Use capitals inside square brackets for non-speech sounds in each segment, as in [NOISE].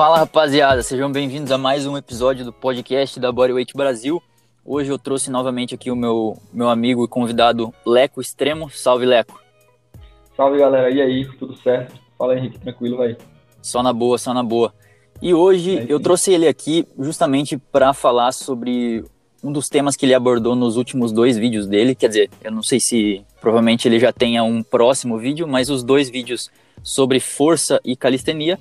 Fala rapaziada, sejam bem-vindos a mais um episódio do podcast da Bodyweight Brasil. Hoje eu trouxe novamente aqui o meu, meu amigo e convidado Leco Extremo. Salve Leco. Salve galera, e aí, tudo certo? Fala Henrique, tranquilo, vai. Só na boa, só na boa. E hoje é, eu trouxe ele aqui justamente para falar sobre um dos temas que ele abordou nos últimos dois vídeos dele. Quer dizer, eu não sei se provavelmente ele já tenha um próximo vídeo, mas os dois vídeos sobre força e calistenia.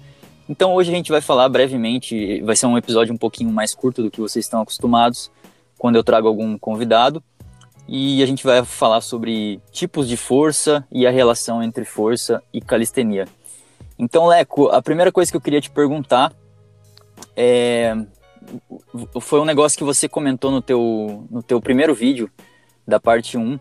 Então hoje a gente vai falar brevemente, vai ser um episódio um pouquinho mais curto do que vocês estão acostumados, quando eu trago algum convidado. E a gente vai falar sobre tipos de força e a relação entre força e calistenia. Então, Leco, a primeira coisa que eu queria te perguntar é, foi um negócio que você comentou no teu, no teu primeiro vídeo, da parte 1,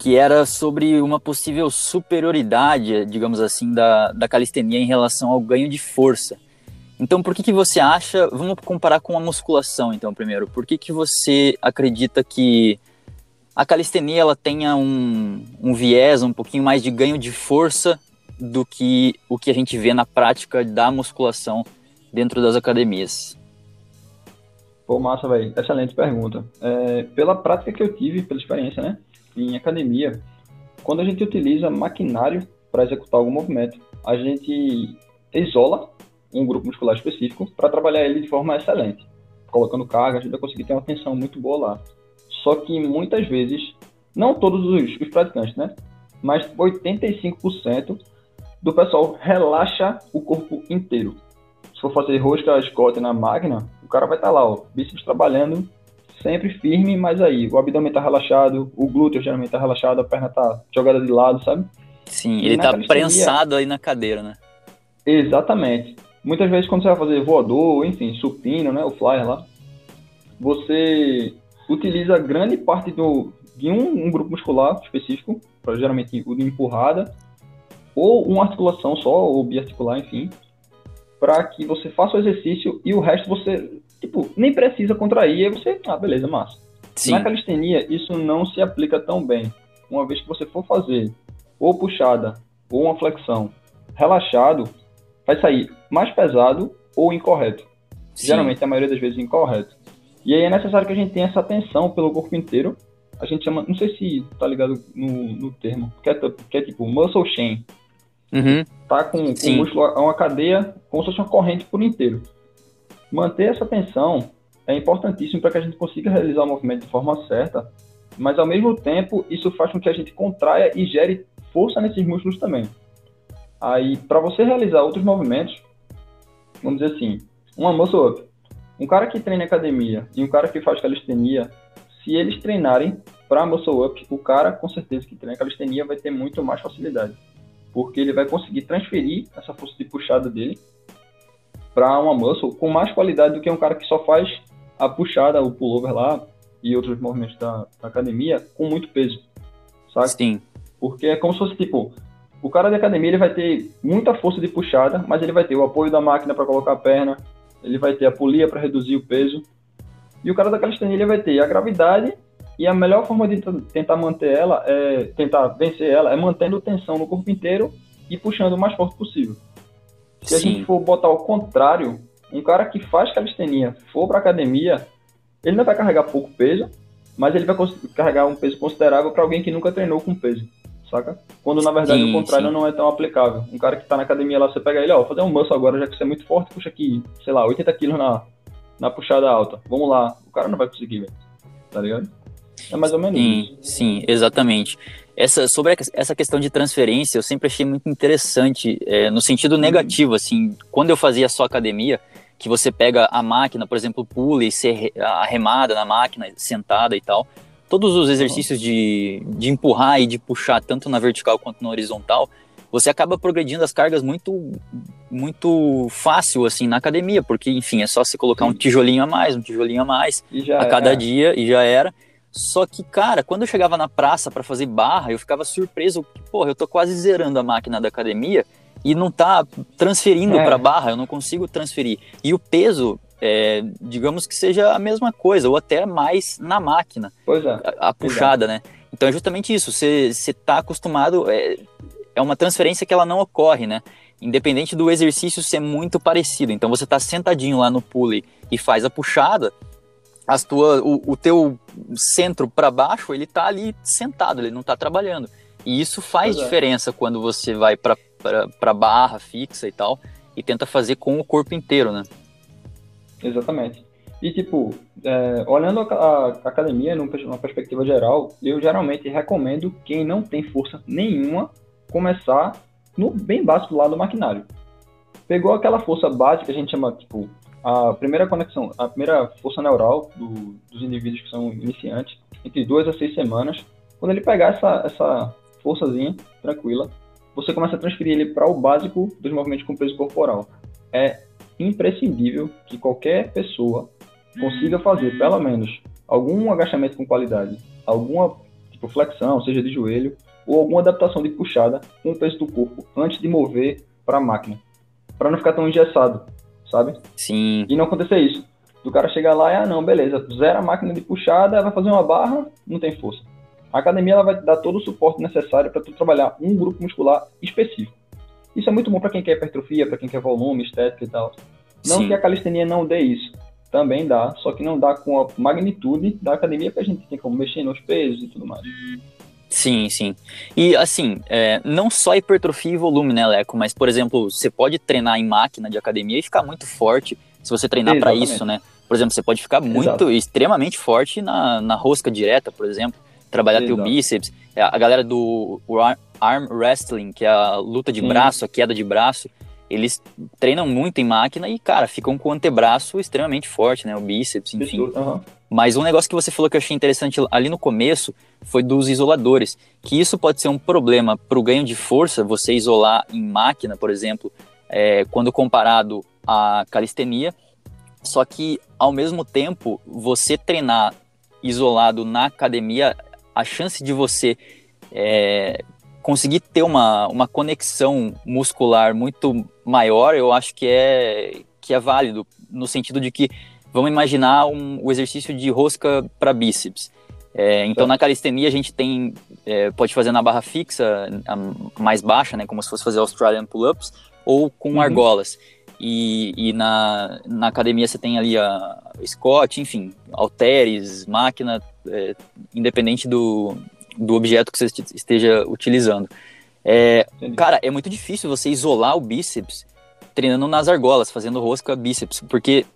que era sobre uma possível superioridade, digamos assim, da, da calistenia em relação ao ganho de força. Então, por que, que você acha, vamos comparar com a musculação, então, primeiro, por que, que você acredita que a calistenia ela tenha um, um viés, um pouquinho mais de ganho de força do que o que a gente vê na prática da musculação dentro das academias? Pô, massa, velho. Excelente pergunta. É, pela prática que eu tive, pela experiência, né, em academia, quando a gente utiliza maquinário para executar algum movimento, a gente isola um grupo muscular específico para trabalhar ele de forma excelente. Colocando carga, a gente vai conseguir ter uma tensão muito boa lá. Só que muitas vezes, não todos os, os praticantes, né? Mas 85% do pessoal relaxa o corpo inteiro se for fazer rosca Scott na máquina, o cara vai estar tá lá, ó, bíceps trabalhando sempre firme, mas aí o abdômen tá relaxado, o glúteo geralmente tá relaxado, a perna tá jogada de lado, sabe? Sim, e ele tá prensado aí na cadeira, né? Exatamente. Muitas vezes quando você vai fazer voador, enfim, supino, né, o flyer lá, você utiliza grande parte do, de um, um grupo muscular específico, para geralmente o de empurrada, ou uma articulação só, ou biarticular, enfim, para que você faça o exercício e o resto você, tipo, nem precisa contrair, aí você, ah, beleza, massa. Sim. Na calistenia, isso não se aplica tão bem. Uma vez que você for fazer ou puxada ou uma flexão relaxado, vai sair mais pesado ou incorreto. Sim. Geralmente, a maioria das vezes, incorreto. E aí é necessário que a gente tenha essa atenção pelo corpo inteiro. A gente chama, não sei se tá ligado no, no termo, que é, que é tipo muscle chain. Uhum. Tá com, com o músculo é uma cadeia como se fosse uma corrente por inteiro. Manter essa tensão é importantíssimo para que a gente consiga realizar o movimento de forma certa, mas ao mesmo tempo isso faz com que a gente contraia e gere força nesses músculos também. Aí, para você realizar outros movimentos, vamos dizer assim, uma muscle up. Um cara que treina academia e um cara que faz calistenia, se eles treinarem para muscle up, o cara com certeza que treina calistenia vai ter muito mais facilidade porque ele vai conseguir transferir essa força de puxada dele para uma muscle com mais qualidade do que um cara que só faz a puxada, o pullover lá e outros movimentos da, da academia com muito peso, sabe? Sim. Porque é como se fosse tipo, o cara da academia ele vai ter muita força de puxada, mas ele vai ter o apoio da máquina para colocar a perna, ele vai ter a polia para reduzir o peso. E o cara da calistenia ele vai ter a gravidade e a melhor forma de tentar manter ela, é tentar vencer ela, é mantendo tensão no corpo inteiro e puxando o mais forte possível. Se Sim. a gente for botar ao contrário, um cara que faz calistenia for para academia, ele não vai carregar pouco peso, mas ele vai carregar um peso considerável para alguém que nunca treinou com peso, saca? Quando na verdade sim, o contrário sim. não é tão aplicável. Um cara que está na academia lá, você pega ele, ó, fazer um muscle agora, já que você é muito forte, puxa aqui, sei lá, 80 quilos na, na puxada alta. Vamos lá. O cara não vai conseguir, velho. Tá ligado? É mais ou menos sim, isso. Sim, exatamente. Essa, sobre essa questão de transferência, eu sempre achei muito interessante, é, no sentido uhum. negativo, assim, quando eu fazia só academia, que você pega a máquina, por exemplo, pula e ser arremada na máquina, sentada e tal, todos os exercícios de, de empurrar e de puxar, tanto na vertical quanto na horizontal, você acaba progredindo as cargas muito muito fácil assim na academia, porque enfim, é só você colocar um tijolinho a mais, um tijolinho a mais a cada dia e já era. Só que, cara, quando eu chegava na praça para fazer barra, eu ficava surpreso, porra, eu tô quase zerando a máquina da academia e não tá transferindo é. para barra, eu não consigo transferir. E o peso, é, digamos que seja a mesma coisa, ou até mais na máquina. Pois é. A, a puxada, né? Então é justamente isso, você, tá acostumado, é, é uma transferência que ela não ocorre, né? independente do exercício ser muito parecido. Então você está sentadinho lá no pulley e faz a puxada, as tua, o, o teu centro para baixo ele está ali sentado, ele não está trabalhando. E isso faz é. diferença quando você vai para barra fixa e tal e tenta fazer com o corpo inteiro, né? Exatamente. E, tipo, é, olhando a, a, academia numa perspectiva geral, eu geralmente recomendo quem não tem força nenhuma começar no bem básico lá do maquinário. Pegou aquela força básica que a gente chama, tipo, a primeira conexão, a primeira força neural do, dos indivíduos que são iniciantes, entre duas a seis semanas. Quando ele pegar essa, essa forçazinha tranquila, você começa a transferir ele para o básico dos movimentos com peso corporal. É imprescindível que qualquer pessoa consiga fazer pelo menos algum agachamento com qualidade, alguma tipo, flexão, seja de joelho, ou alguma adaptação de puxada com o peso do corpo antes de mover para a máquina, para não ficar tão engessado, sabe? Sim. E não acontecer isso. Do cara chegar lá e, ah, não, beleza, zera a máquina de puxada, vai fazer uma barra, não tem força. A academia ela vai dar todo o suporte necessário para tu trabalhar um grupo muscular específico. Isso é muito bom para quem quer hipertrofia, para quem quer volume, estética e tal. Não Sim. que a calistenia não dê isso, também dá, só que não dá com a magnitude da academia que a gente tem como mexer nos pesos e tudo mais. Sim, sim. E assim, é, não só hipertrofia e volume, né, Leco? Mas, por exemplo, você pode treinar em máquina de academia e ficar muito forte se você treinar para isso, né? Por exemplo, você pode ficar muito, Exato. extremamente forte na, na rosca direta, por exemplo trabalhar Exato. teu bíceps. É, a galera do arm wrestling, que é a luta de braço, a queda de braço, eles treinam muito em máquina e, cara, ficam com o antebraço extremamente forte, né? O bíceps, enfim. Uhum. Mas um negócio que você falou que eu achei interessante ali no começo foi dos isoladores. Que isso pode ser um problema para o ganho de força, você isolar em máquina, por exemplo, é, quando comparado à calistenia. Só que, ao mesmo tempo, você treinar isolado na academia a chance de você é, conseguir ter uma, uma conexão muscular muito maior, eu acho que é, que é válido, no sentido de que, vamos imaginar um, o exercício de rosca para bíceps. É, então, na calistenia, a gente tem, é, pode fazer na barra fixa, mais baixa, né, como se fosse fazer Australian pull-ups, ou com uhum. argolas. E, e, na, na academia você tem ali a Scott, enfim, halteres, máquina, é, independente do, do objeto que você esteja utilizando. É, cara, é muito difícil você isolar o bíceps treinando nas argolas, fazendo rosca bíceps, porque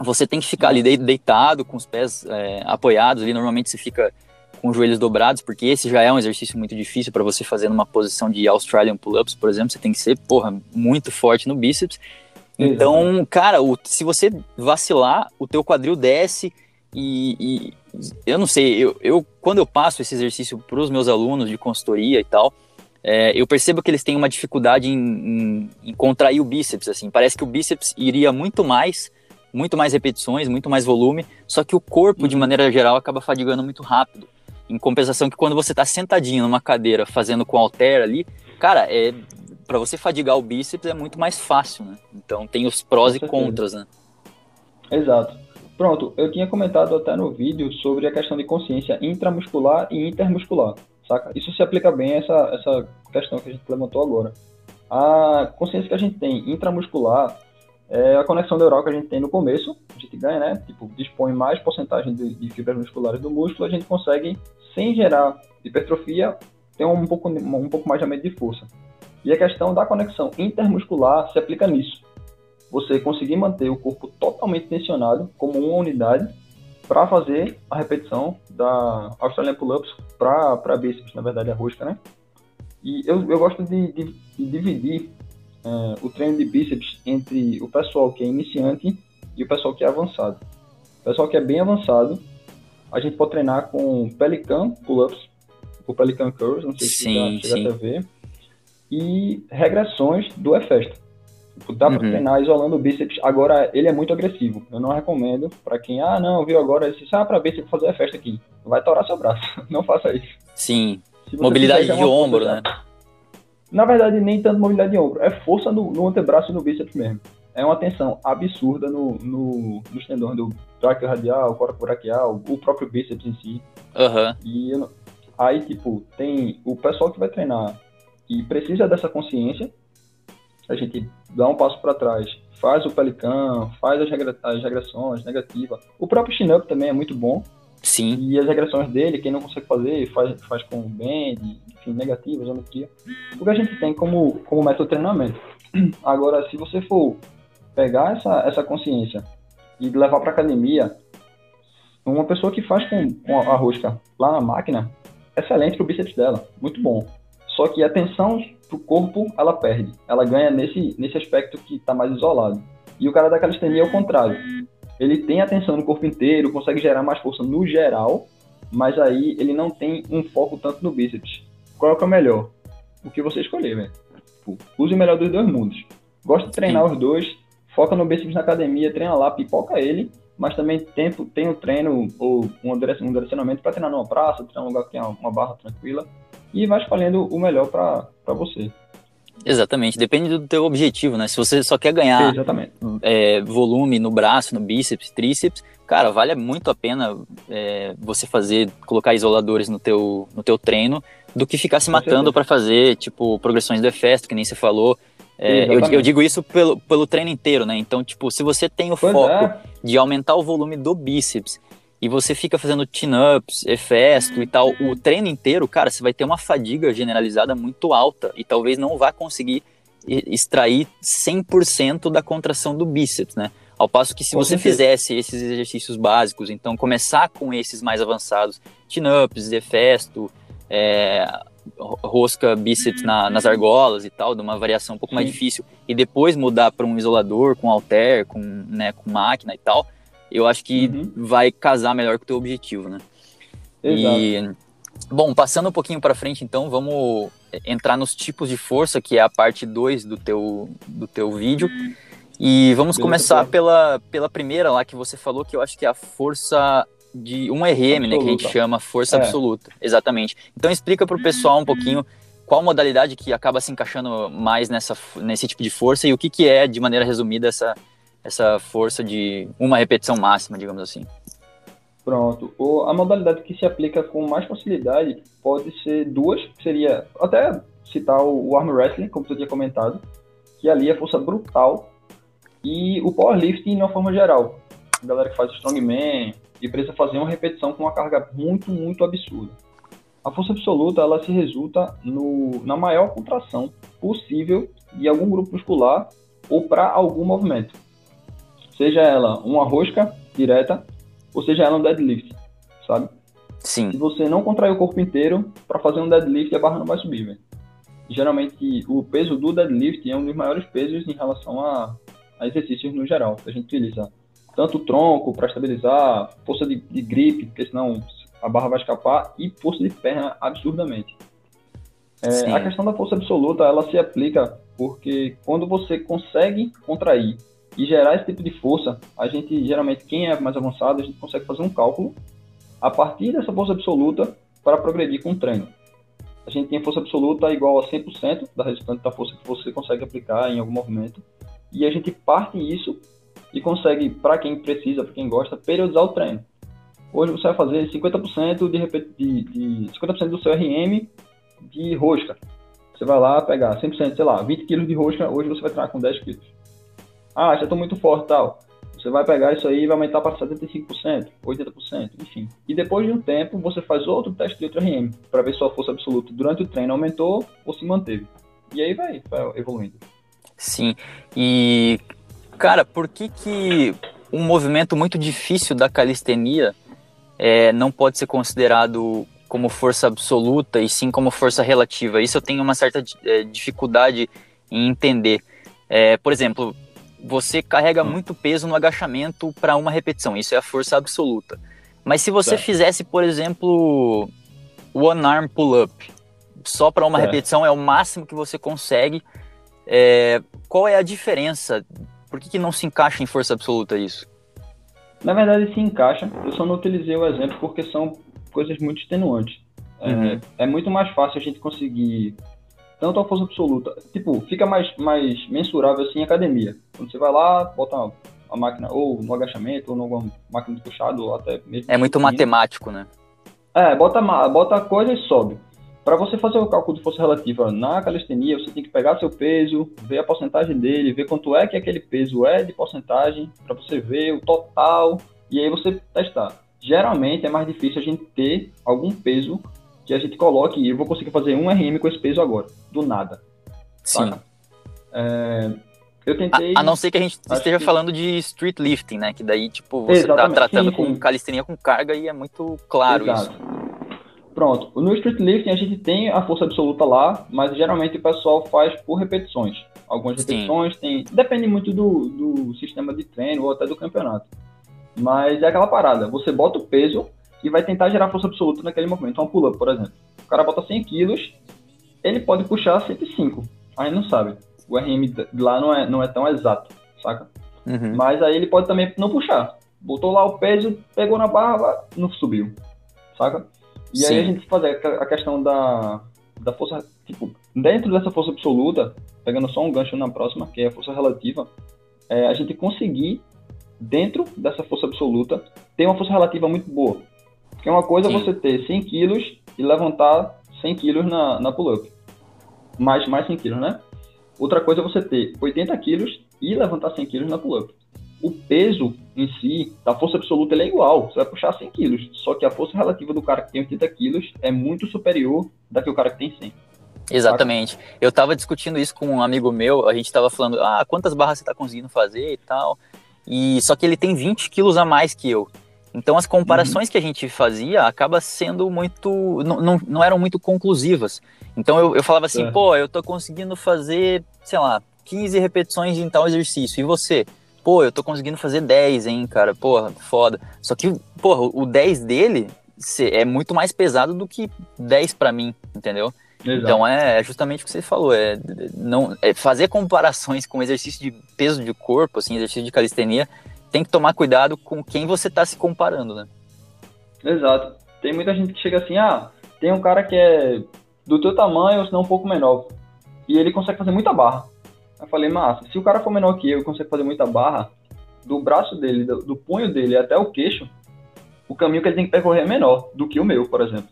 você tem que ficar ali deitado, com os pés é, apoiados, ali. Normalmente você fica com os joelhos dobrados, porque esse já é um exercício muito difícil para você fazer numa posição de Australian pull-ups, por exemplo, você tem que ser, porra, muito forte no bíceps. Então, cara, o, se você vacilar, o teu quadril desce e, e eu não sei, eu, eu, quando eu passo esse exercício para os meus alunos de consultoria e tal, é, eu percebo que eles têm uma dificuldade em, em, em, contrair o bíceps, assim, parece que o bíceps iria muito mais, muito mais repetições, muito mais volume, só que o corpo, de uhum. maneira geral, acaba fadigando muito rápido. Em compensação que quando você está sentadinho numa cadeira fazendo com halter ali, cara, é para você fadigar o bíceps é muito mais fácil, né? Então tem os prós e contras, né? Exato. Pronto, eu tinha comentado até no vídeo sobre a questão de consciência intramuscular e intermuscular, saca? Isso se aplica bem a essa, essa questão que a gente levantou agora. A consciência que a gente tem intramuscular é a conexão neural que a gente tem no começo, a gente ganha, né? Tipo, dispõe mais porcentagem de, de fibras musculares do músculo, a gente consegue, sem gerar hipertrofia, ter um pouco, um pouco mais de aumento de força. E a questão da conexão intermuscular se aplica nisso. Você conseguir manter o corpo totalmente tensionado como uma unidade para fazer a repetição da Australian Pull-Ups para bíceps, na verdade, a rosca, né? E eu, eu gosto de, de, de dividir é, o treino de bíceps entre o pessoal que é iniciante e o pessoal que é avançado. O pessoal que é bem avançado, a gente pode treinar com Pelican Pull-Ups, o Pelican Curls, não sei se sim, você chega a ver e regressões do efesto. Tipo, dá uhum. para treinar isolando o bíceps. Agora, ele é muito agressivo. Eu não recomendo para quem, ah, não, viu agora, esse, ah, para bíceps fazer efesto aqui. Vai torar seu braço. [LAUGHS] Não faça isso. Sim. Mobilidade de ombro, né? Na verdade, nem tanto mobilidade de ombro. É força no, no antebraço e no bíceps mesmo. É uma tensão absurda no, no, nos tendões do braquioradial, coracobraquial, o próprio bíceps em si. Uhum. E aí, tipo, tem o pessoal que vai treinar e precisa dessa consciência, a gente dá um passo para trás, faz o pelican, faz as, regra as regressões negativas. O próprio chin-up também é muito bom. Sim. E as regressões dele, quem não consegue fazer, faz, faz com band, enfim, negativa, geometria. O que a gente tem como, como método de treinamento. [CLEARS THROAT] Agora, se você for pegar essa, essa consciência e levar para academia, uma pessoa que faz com, com a rosca lá na máquina, excelente para o bíceps dela, muito bom. Só que a tensão pro corpo ela perde, ela ganha nesse, nesse aspecto que está mais isolado. E o cara da calistenia é o contrário. Ele tem atenção no corpo inteiro, consegue gerar mais força no geral, mas aí ele não tem um foco tanto no bíceps. Qual é, que é o melhor? O que você escolher, velho. Tipo, use o melhor dos dois mundos. Gosta de treinar Sim. os dois, foca no bíceps na academia, treina lá, pipoca ele, mas também tem, tem o treino ou um direcionamento para treinar numa praça, treinar num lugar que tem uma barra tranquila e vai escolhendo o melhor para você. Exatamente, depende do teu objetivo, né? Se você só quer ganhar é, volume no braço, no bíceps, tríceps, cara, vale muito a pena é, você fazer, colocar isoladores no teu, no teu treino, do que ficar se matando para fazer, tipo, progressões do efesto, que nem você falou. É, eu, eu, digo isso pelo, pelo treino inteiro, né? Então, tipo, se você tem o pois foco é. de aumentar o volume do bíceps e você fica fazendo chin-ups, efesto e tal, o treino inteiro, cara, você vai ter uma fadiga generalizada muito alta e talvez não vá conseguir extrair 100% da contração do bíceps, né? Ao passo que se com você certeza. fizesse esses exercícios básicos, então começar com esses mais avançados, chin-ups, efesto, é, rosca bíceps na, nas argolas e tal, de uma variação um pouco Sim. mais difícil, e depois mudar para um isolador com halter, com, né, com máquina e tal, eu acho que uhum. vai casar melhor com o teu objetivo, né? Exato. E, bom, passando um pouquinho para frente, então, vamos entrar nos tipos de força, que é a parte 2 do teu, do teu vídeo. E vamos Beleza, começar pela, pela primeira lá que você falou, que eu acho que é a força de um RM, né, que a gente chama força é. absoluta. Exatamente. Então explica para o pessoal um pouquinho qual modalidade que acaba se encaixando mais nessa, nesse tipo de força e o que, que é, de maneira resumida, essa, essa força de uma repetição máxima, digamos assim. Pronto. O, a modalidade que se aplica com mais facilidade pode ser duas, que seria até citar o, o arm wrestling, como você tinha comentado, que ali é força brutal, e o powerlifting de uma forma geral. A galera que faz strongman e precisa fazer uma repetição com uma carga muito, muito absurda. A força absoluta ela se resulta no, na maior contração possível de algum grupo muscular ou para algum movimento seja ela uma rosca direta, ou seja ela um deadlift, sabe? Sim. Se você não contrair o corpo inteiro, para fazer um deadlift, a barra não vai subir, velho. Geralmente, o peso do deadlift é um dos maiores pesos em relação a, a exercícios no geral, a gente utiliza. Tanto o tronco para estabilizar, força de, de gripe, porque senão a barra vai escapar, e força de perna absurdamente. É, a questão da força absoluta, ela se aplica porque quando você consegue contrair e gerar esse tipo de força, a gente, geralmente, quem é mais avançado, a gente consegue fazer um cálculo a partir dessa força absoluta para progredir com o treino. A gente tem força absoluta igual a 100% da resultante da força que você consegue aplicar em algum movimento. E a gente parte isso e consegue, para quem precisa, para quem gosta, periodizar o treino. Hoje você vai fazer 50% de, de, de 50% do seu RM de rosca. Você vai lá pegar 100%, sei lá, 20 kg de rosca, hoje você vai treinar com 10 kg. Ah, já estou muito forte tal. Você vai pegar isso aí e vai aumentar para 75%, 80%, enfim. E depois de um tempo, você faz outro teste de outro RM para ver se sua força absoluta durante o treino aumentou ou se manteve. E aí vai, vai evoluindo. Sim. E, cara, por que que um movimento muito difícil da calistenia é, não pode ser considerado como força absoluta e sim como força relativa? Isso eu tenho uma certa é, dificuldade em entender. É, por exemplo, você carrega hum. muito peso no agachamento para uma repetição, isso é a força absoluta. Mas se você fizesse, por exemplo, one arm pull-up, só para uma repetição é o máximo que você consegue, é, qual é a diferença? Por que, que não se encaixa em força absoluta isso? Na verdade, se encaixa. Eu só não utilizei o exemplo porque são coisas muito extenuantes. É, uhum. É, é, muito mais fácil a gente conseguir tanto a força absoluta. Tipo, fica mais, mais mensurável assim em academia. Quando você vai lá, bota uma, uma máquina, ou no agachamento, ou numa máquina de puxado, ou até mesmo. É muito matemático, né? É, bota, bota a coisa e sobe. para você fazer o cálculo de força relativa na calistenia, você tem que pegar seu peso, ver a porcentagem dele, ver quanto é que aquele peso é de porcentagem, para você ver o total, e aí você testar. Geralmente é mais difícil a gente ter algum peso que a gente coloque, e eu vou conseguir fazer um RM com esse peso agora, do nada. Sim. É, eu tentei. A, a, não ser que a gente esteja que... falando de street lifting, né? Que daí, tipo, você tá Exatamente. tá tratando sim, sim. com calistenia com carga e é muito claro Exato. isso. Pronto. No street lifting a gente tem a força absoluta lá, mas geralmente o pessoal faz por repetições. Algumas repetições Sim. tem. Depende muito do, do sistema de treino ou até do campeonato. Mas é aquela parada. Você bota o peso e vai tentar gerar força absoluta naquele movimento. Então, pull-up, por exemplo. O cara bota 100 quilos, ele pode puxar 105. A gente não sabe. O RM lá não é, não é tão exato, saca? Uhum. Mas aí ele pode também não puxar. Botou lá o peso, pegou na barra, não subiu, saca? E Sim. aí a gente fazer a questão da, da força, tipo, dentro dessa força absoluta, pegando só um gancho na próxima, que é a força relativa, é, a gente conseguir, dentro dessa força absoluta, ter uma força relativa muito boa. Porque uma coisa é Sim. é você ter 100 quilos e levantar 100 quilos na, na pull-up. Mais, mais 100 quilos, né? Outra coisa é você ter 80 quilos e levantar 100 quilos na pull-up o peso em si, da força absoluta, ele é igual. Você vai puxar 100 quilos. Só que a força relativa do cara que tem 80 quilos é muito superior da que o cara que tem 100. Exatamente. Eu tava discutindo isso com um amigo meu, a gente tava falando, ah, quantas barras você tá conseguindo fazer e tal. E só que ele tem 20 quilos a mais que eu. Então as comparações uhum. que a gente fazia acaba sendo muito. Não, não, não eram muito conclusivas. Então eu, eu falava assim, é. pô, eu tô conseguindo fazer, sei lá, 15 repetições em tal exercício. E você? pô, eu tô conseguindo fazer 10, hein, cara, porra, foda. Só que, porra, o 10 dele é muito mais pesado do que 10 para mim, entendeu? Exato. Então é, é, justamente o que você falou, é, não, é fazer comparações com exercício de peso de corpo, assim, exercício de calistenia, tem que tomar cuidado com quem você está se comparando, né? Exato. Tem muita gente que chega assim, ah, tem um cara que é do teu tamanho, ou senão um pouco menor, e ele consegue fazer muita barra. Eu falei, massa, se o cara for menor que eu e consegue fazer muita barra, do braço dele, do, do, punho dele até o queixo, o caminho que ele tem que percorrer é menor do que o meu, por exemplo.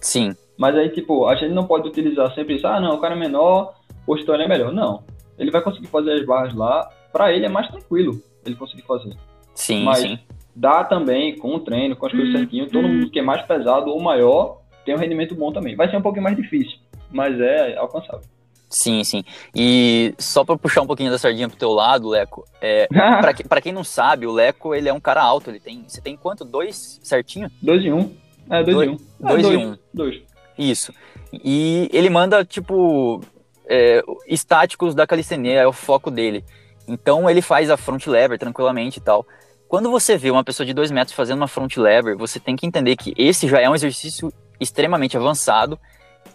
Sim. Mas aí, tipo, a gente não pode utilizar sempre isso, ah, não, o cara é menor, o história é melhor. Não. Ele vai conseguir fazer as barras lá, para ele é mais tranquilo ele conseguir fazer. Sim, Mas sim. dá também, com o treino, com as coisas uhum. certinho, todo mundo que é mais pesado ou maior tem um rendimento bom também. Vai ser um pouquinho mais difícil, mas é alcançável. Sim, sim. E só para puxar um pouquinho da sardinha pro teu lado, Leco, é, [LAUGHS] para que, quem não sabe, o Leco ele é um cara alto, ele tem. Você tem quanto? Dois certinho? Dois e um. É, dois, dois e um. É, dois, dois, e um. Dois. Isso. E ele manda, tipo, é, estáticos da calistenia, é o foco dele. Então ele faz a front lever tranquilamente e tal. Quando você vê uma pessoa de dois metros fazendo uma front lever, você tem que entender que esse já é um exercício extremamente avançado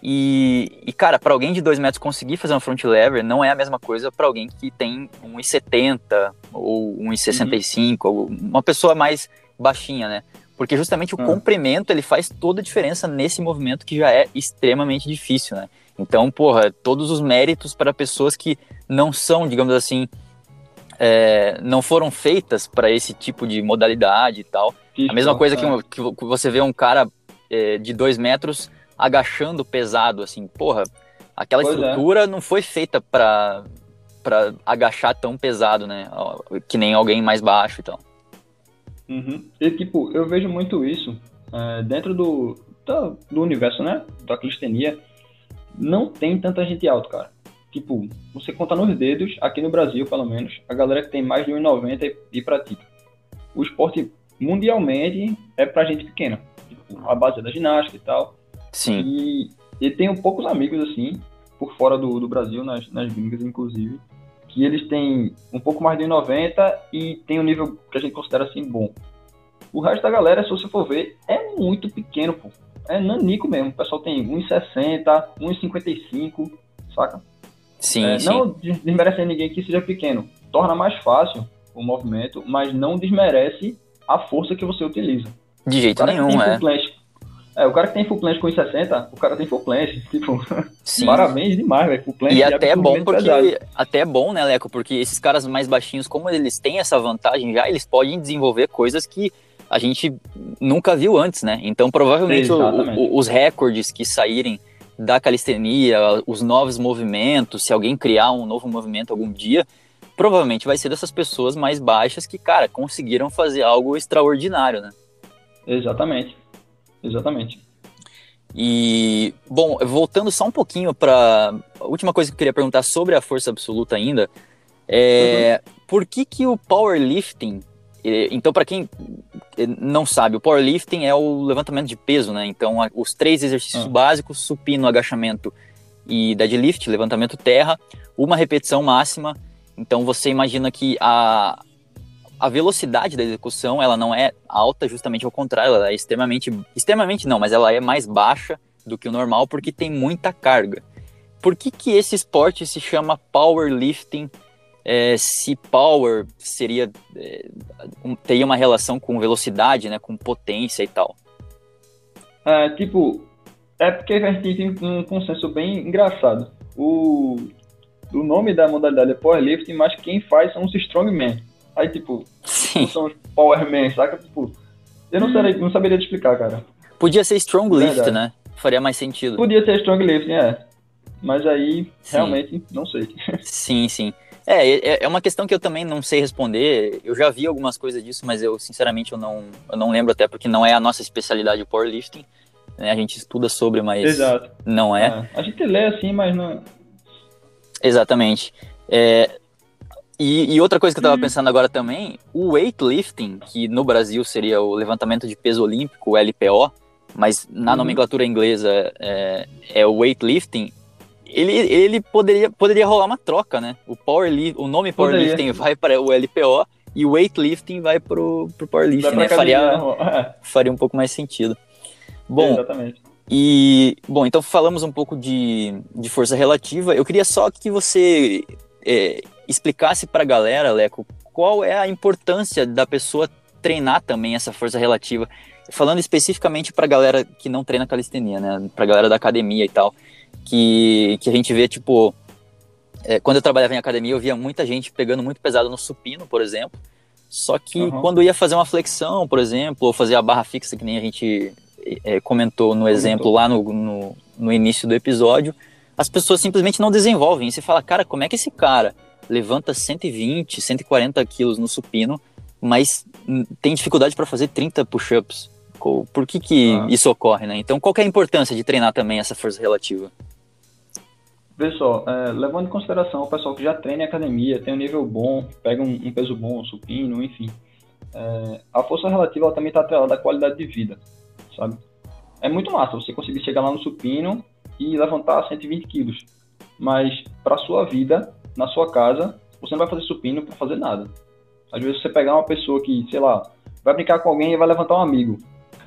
e, e cara, para alguém de 2 metros conseguir fazer uma front lever não é a mesma coisa para alguém que tem 1,70 ou 1,65, uhum. ou uma pessoa mais baixinha, né? Porque justamente o uhum. comprimento ele faz toda a diferença nesse movimento que já é extremamente difícil, né? Então, porra, todos os méritos para pessoas que não são, digamos assim, é, não foram feitas para esse tipo de modalidade e tal. Isso, a mesma coisa é. que, que, você vê um cara é, de 2 metros agachando pesado, assim, porra, aquela pois é. estrutura é. não foi feita para para agachar tão pesado, né? Que nem alguém mais baixo e tal. Uhum. E tipo, eu vejo muito isso é, dentro do, do, do, universo, né? Da clistenia. Não tem tanta gente alta, cara. Tipo, você conta nos dedos, aqui no Brasil, pelo menos, a galera que tem mais de 1,90 e, e pratica. O esporte mundialmente é pra gente pequena. Tipo, a base é da ginástica e tal. Sim. E, e tenho poucos amigos, assim, por fora do, do Brasil, nas, nas gringas, inclusive, que eles têm um pouco mais de 90 e tem um nível que a gente considera, assim, bom. O resto da galera, se você for ver, é muito pequeno, pô. É nanico mesmo. O pessoal tem 1,60, 1,55, saca? Sim, é, sim. Não desmerecendo ninguém que seja pequeno. Torna mais fácil o movimento, mas não desmerece a força que você utiliza. De jeito nenhum, é. É, o cara que tem full plant com 1,60, o cara tem full plant. [LAUGHS] Tipo, Sim. parabéns demais, velho. Full plant e até é bom porque. Pesado. Até é bom, né, Leco? Porque esses caras mais baixinhos, como eles têm essa vantagem já, eles podem desenvolver coisas que a gente nunca viu antes, né? Então, provavelmente o, o, os recordes que saírem da calistenia, os novos movimentos, se alguém criar um novo movimento algum dia, provavelmente vai ser dessas pessoas mais baixas que, cara, conseguiram fazer algo extraordinário, né? Exatamente. Exatamente. E, bom, voltando só um pouquinho para a última coisa que eu queria perguntar sobre a força absoluta ainda, é uhum. por que que o powerlifting, então para quem não sabe, o powerlifting é o levantamento de peso, né? Então os três exercícios uhum. básicos, supino, agachamento e deadlift, levantamento terra, uma repetição máxima. Então você imagina que a, a velocidade da execução ela não é alta, justamente ao contrário, ela é extremamente, extremamente não, mas ela é mais baixa do que o normal porque tem muita carga. Por que, que esse esporte se chama powerlifting? É, se power seria é, um, teria uma relação com velocidade, né, com potência e tal? É, tipo, é porque a gente tem um consenso bem engraçado. O, o nome da modalidade é powerlifting, mas quem faz são os strongmen. Aí, tipo, Sim. são os Power Man, saca? Tipo, eu não, hum. não saberia te explicar, cara. Podia ser Strong Lift, né? Faria mais sentido. Podia ser Strong Lift, é. Mas aí, sim. realmente, não sei. [LAUGHS] Sim, sim. É, é, é uma questão que eu também não sei responder. Eu já vi algumas coisas disso, mas eu, sinceramente, eu não, eu não lembro até porque não é a nossa especialidade o powerlifting. Né? A gente estuda sobre, mas Exato. não é. é. A gente lê assim, mas não... Exatamente. É, e, e, outra coisa que eu tava uhum. pensando agora também, o weightlifting, que no Brasil seria o levantamento de peso olímpico, o LPO, mas na uhum. nomenclatura inglesa é, é, o weightlifting, ele, ele poderia, poderia rolar uma troca, né? O, powerlift, o nome powerlifting vai para o LPO e o weightlifting vai pro, pro powerlifting, né? Faria, né? faria um pouco mais sentido. Bom, Exatamente. E, bom, então falamos um pouco de, de força relativa. Eu queria só que você é, explicasse para a galera, Leco, qual é a importância da pessoa treinar também essa força relativa. Falando especificamente para a galera que não treina calistenia, né? Para a galera da academia e tal, que, que a gente vê, tipo, é, quando eu trabalhava em academia, eu via muita gente pegando muito pesado no supino, por exemplo. Só que uhum. quando ia fazer uma flexão, por exemplo, ou fazer a barra fixa, que nem a gente é, comentou no exemplo lá no, no, no início do episódio, as pessoas simplesmente não desenvolvem. E você fala, cara, como é que esse cara levanta 120, 140 quilos no supino, mas tem dificuldade para fazer 30 push-ups? Por que, que ah. isso ocorre, né? Então, qual é a importância de treinar também essa força relativa? Pessoal, é, levando em consideração o pessoal que já treina em academia, tem um nível bom, pega um, um peso bom, um supino, enfim. É, a força relativa também está atrelada à qualidade de vida, sabe? É muito massa você conseguir chegar lá no supino e levantar 120 quilos. Mas para sua vida, na sua casa, você não vai fazer supino para fazer nada. Às vezes você pegar uma pessoa que, sei lá, vai brincar com alguém e vai levantar um amigo.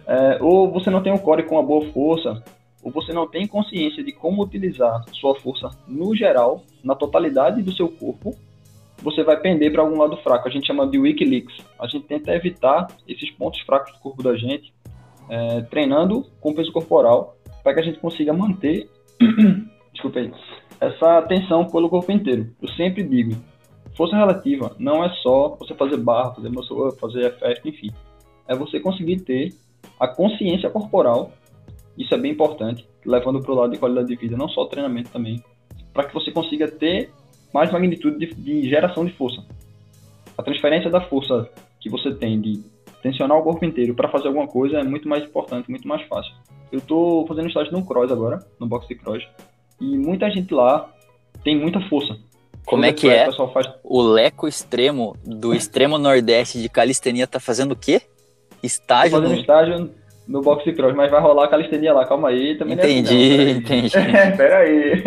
É, ou você não tem um core com uma boa força, ou você não tem consciência de como utilizar sua força no geral, na totalidade do seu corpo, você vai pender para algum lado fraco. A gente chama de weak links. A gente tenta evitar esses pontos fracos do corpo da gente, é, treinando com peso corporal para que a gente consiga manter [CLEARS THROAT] desculpa aí, essa tensão pelo corpo inteiro. Eu sempre digo, força relativa não é só você fazer barra, fazer muscle up, fazer FF, enfim. É você conseguir ter a consciência corporal, isso é bem importante, levando para o lado de qualidade de vida, não só o treinamento também, para que você consiga ter mais magnitude de, de geração de força. A transferência da força que você tem de tensionar o corpo inteiro para fazer alguma coisa é muito mais importante, muito mais fácil. Eu estou fazendo estágio no cross agora, no box de cross, e muita gente lá tem muita força. Como é que é? O, faz... o leco extremo do extremo nordeste de calistenia tá fazendo o quê? Estágio? Tô fazendo estágio no box de cross, mas vai rolar calistenia lá, calma aí. Também entendi, é assim, entendi. [LAUGHS] Pera aí.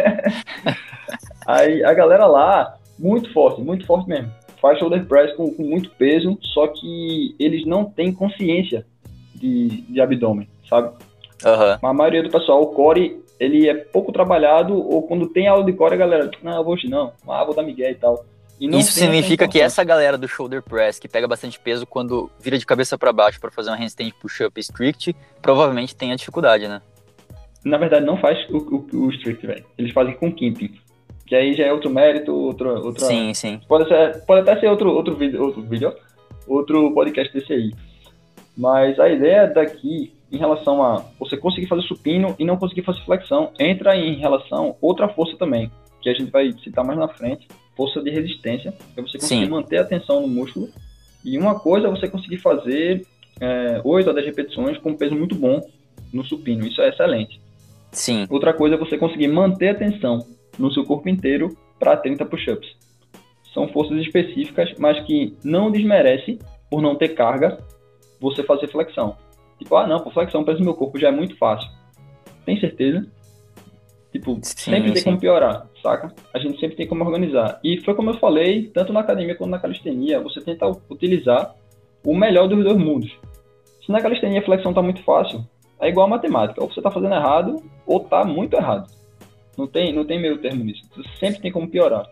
[LAUGHS] aí a galera lá, muito forte, muito forte mesmo faz shoulder press com, com muito peso, só que eles não têm consciência de, de abdômen, sabe? Uhum. A maioria do pessoal, o core, ele é pouco trabalhado, ou quando tem aula de core, a galera, não, hoje não, ah, vou dar migué e tal. E Isso significa que essa galera do shoulder press, que pega bastante peso quando vira de cabeça para baixo para fazer uma handstand push-up strict, provavelmente tem a dificuldade, né? Na verdade, não faz o, o, o strict, velho. Eles fazem com kimping que aí já é outro mérito, outro, outra... Sim, sim. Pode, ser, pode até ser outro, outro, vídeo, outro vídeo, outro podcast desse aí. Mas a ideia daqui em relação a você conseguir fazer supino e não conseguir fazer flexão, entra em relação outra força também, que a gente vai citar mais na frente, força de resistência, é você conseguir Sim. manter a tensão no músculo. E uma coisa é você conseguir fazer é, 8 a 10 repetições com um peso muito bom no supino, isso é excelente. Sim. Outra coisa é você conseguir manter a tensão no seu corpo inteiro para 30 push-ups. São forças específicas, mas que não desmerece por não ter carga você fazer flexão. Tipo, ah, não, por flexão para o meu corpo já é muito fácil. Tem certeza? Tipo, sim, sempre tem como piorar, saca? A gente sempre tem como organizar. E foi como eu falei, tanto na academia quanto na calistenia, você tenta utilizar o melhor dos dois mundos. Se na calistenia a flexão tá muito fácil, é igual a matemática. Ou você tá fazendo errado, ou tá muito errado. Não tem, não tem meio termo nisso. Você sempre tem como piorar.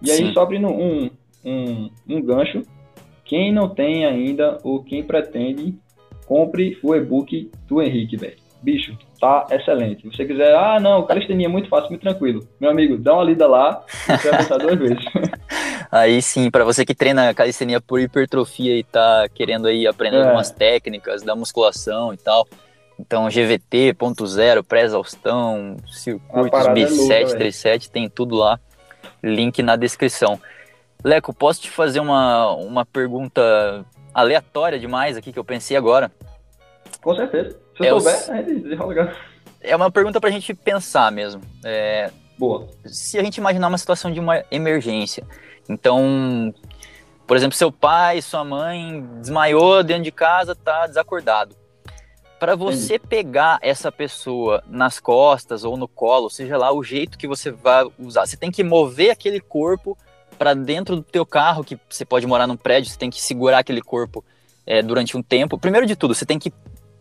E aí, Sim. só abrindo um, um, um gancho, quem não tem ainda, ou quem pretende compre o e-book do Henrique, velho. Bicho, tá excelente. Se você quiser, ah, não, calistenia é muito fácil, muito tranquilo. Meu amigo, dá uma lida lá, você vai pensar duas vezes. [LAUGHS] Aí sim, para você que treina calistenia por hipertrofia e tá querendo aí aprender é. algumas técnicas da musculação e tal. Então, GVT, ponto zero, pré-exaustão, circuitos B7, é 37, tem tudo lá. Link na descrição. Leco, posso te fazer uma, uma pergunta aleatória demais aqui que eu pensei agora. Com certeza. Se eu é souber, gente desenrola. É uma pergunta pra gente pensar mesmo. É, Boa. Se a gente imaginar uma situação de uma emergência, então, por exemplo, seu pai, sua mãe desmaiou dentro de casa, tá desacordado. Para você Entendi. pegar essa pessoa nas costas ou no colo, seja lá o jeito que você vai usar, você tem que mover aquele corpo para dentro do teu carro, que você pode morar num prédio, você tem que segurar aquele corpo é, durante um tempo. Primeiro de tudo, você tem que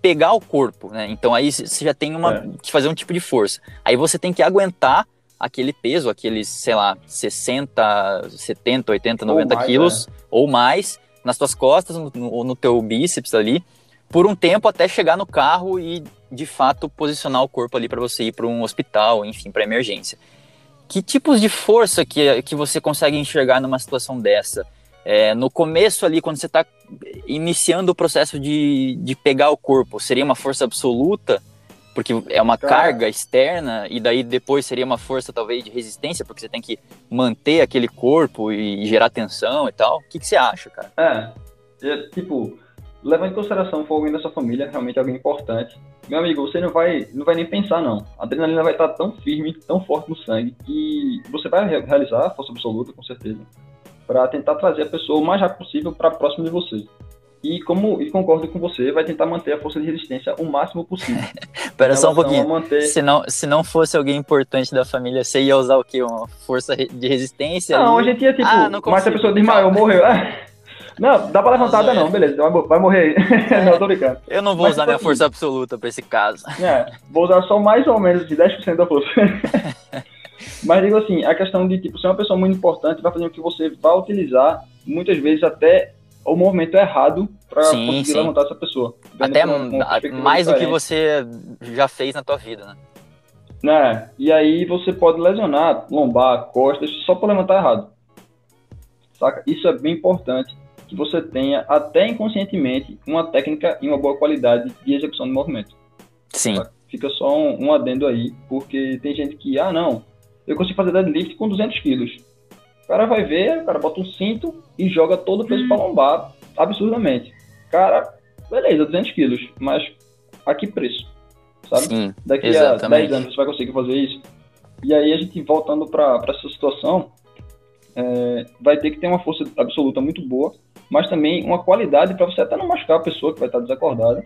pegar o corpo, né? Então aí você já tem uma, é. que fazer um tipo de força. Aí você tem que aguentar aquele peso, aqueles, sei lá, 60, 70, 80, 90 ou mais, quilos é. ou mais nas tuas costas ou no, no teu bíceps ali, por um tempo até chegar no carro e de fato posicionar o corpo ali para você ir para um hospital, enfim, para emergência. Que tipos de força que, que você consegue enxergar numa situação dessa? É, no começo ali, quando você está iniciando o processo de, de pegar o corpo, seria uma força absoluta, porque é uma carga externa, e daí depois seria uma força talvez de resistência, porque você tem que manter aquele corpo e gerar tensão e tal. O que, que você acha, cara? É, é tipo, levando em consideração for alguém da sua família, realmente alguém importante, meu amigo, você não vai, não vai nem pensar, não. A adrenalina vai estar tão firme, tão forte no sangue, que você vai realizar a força absoluta, com certeza, para tentar trazer a pessoa o mais rápido possível para próximo de você. E como e concordo com você, vai tentar manter a força de resistência o máximo possível. [LAUGHS] Espera só um pouquinho. Manter... Se, não, se não fosse alguém importante da família, você ia usar o quê? Uma força de resistência? Não, ali? a gente ia tipo, ah, mas se a pessoa desmaiou, morreu. [LAUGHS] Não, dá pra levantada não, beleza, vai morrer aí. [LAUGHS] não, tô brincando. Eu não vou Mas, usar minha tipo força assim, absoluta pra esse caso. É, vou usar só mais ou menos de 10% da força. Mas digo assim, a questão de, tipo, ser uma pessoa muito importante vai fazer com que você vá utilizar, muitas vezes, até o movimento errado para conseguir sim. levantar essa pessoa. Até mais do que você já fez na tua vida, né? né? E aí você pode lesionar lombar, costas, só por levantar errado. Saca? Isso é bem importante que você tenha, até inconscientemente, uma técnica e uma boa qualidade de execução do movimento. Sim. Tá? Fica só um, um, adendo aí, porque tem gente que, ah, não, eu consigo fazer deadlift com 200 quilos. O cara vai ver, o cara bota um cinto e joga todo o peso hum. para lombar, absurdamente. Cara, beleza, 200 quilos, mas a que preço? Sabe? Sim, Daqui exatamente. a 10 anos você vai conseguir fazer isso. E aí a gente voltando para essa situação, é, vai ter que ter uma força absoluta muito boa mas também uma qualidade para você até não machucar a pessoa que vai estar desacordada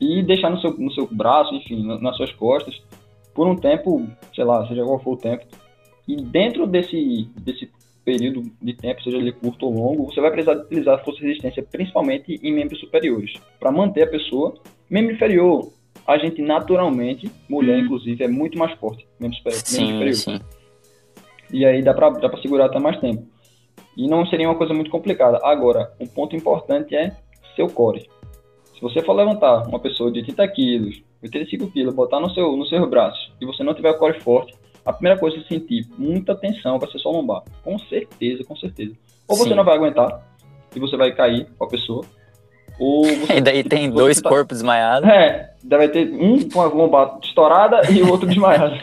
e deixar no seu, no seu braço, enfim, nas suas costas, por um tempo, sei lá, seja qual for o tempo. E dentro desse, desse período de tempo, seja ele curto ou longo, você vai precisar utilizar força de resistência principalmente em membros superiores, para manter a pessoa. Membro inferior, a gente naturalmente, mulher inclusive, é muito mais forte, membro superior. Sim, superior. sim. E aí dá para segurar até mais tempo. E não seria uma coisa muito complicada. Agora, o ponto importante é seu core. Se você for levantar uma pessoa de 80 quilos, 85 quilos, botar no seu, no seu braço e você não tiver o core forte, a primeira coisa é sentir muita tensão vai ser só lombar. Com certeza, com certeza. Ou você Sim. não vai aguentar e você vai cair com a pessoa, Ou [LAUGHS] você, e daí tem dois tá... corpos desmaiados. É, deve ter um com a lombar estourada e o outro [LAUGHS] desmaiado.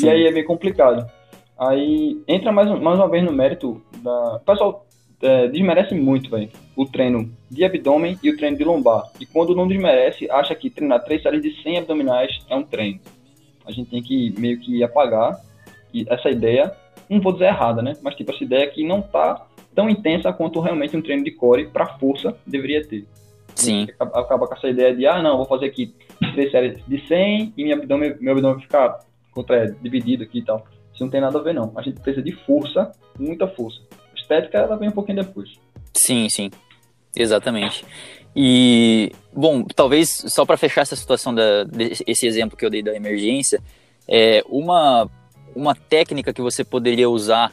e aí é bem complicado. Aí entra mais, mais uma vez no mérito da. O pessoal é, desmerece muito, velho, o treino de abdômen e o treino de lombar. E quando não desmerece, acha que treinar três séries de 100 abdominais é um treino. A gente tem que meio que apagar essa ideia, não vou dizer errada, né? Mas tipo, essa ideia que não tá tão intensa quanto realmente um treino de core para força deveria ter. Sim. Acaba com essa ideia de, ah, não, vou fazer aqui três séries de 100 e meu abdômen, meu abdômen ficar contra, dividido aqui e tal. Isso não tem nada a ver, não. A gente precisa de força, muita força. Estética, ela vem um pouquinho depois. Sim, sim. Exatamente. E, bom, talvez só para fechar essa situação, da, esse exemplo que eu dei da emergência, é uma, uma técnica que você poderia usar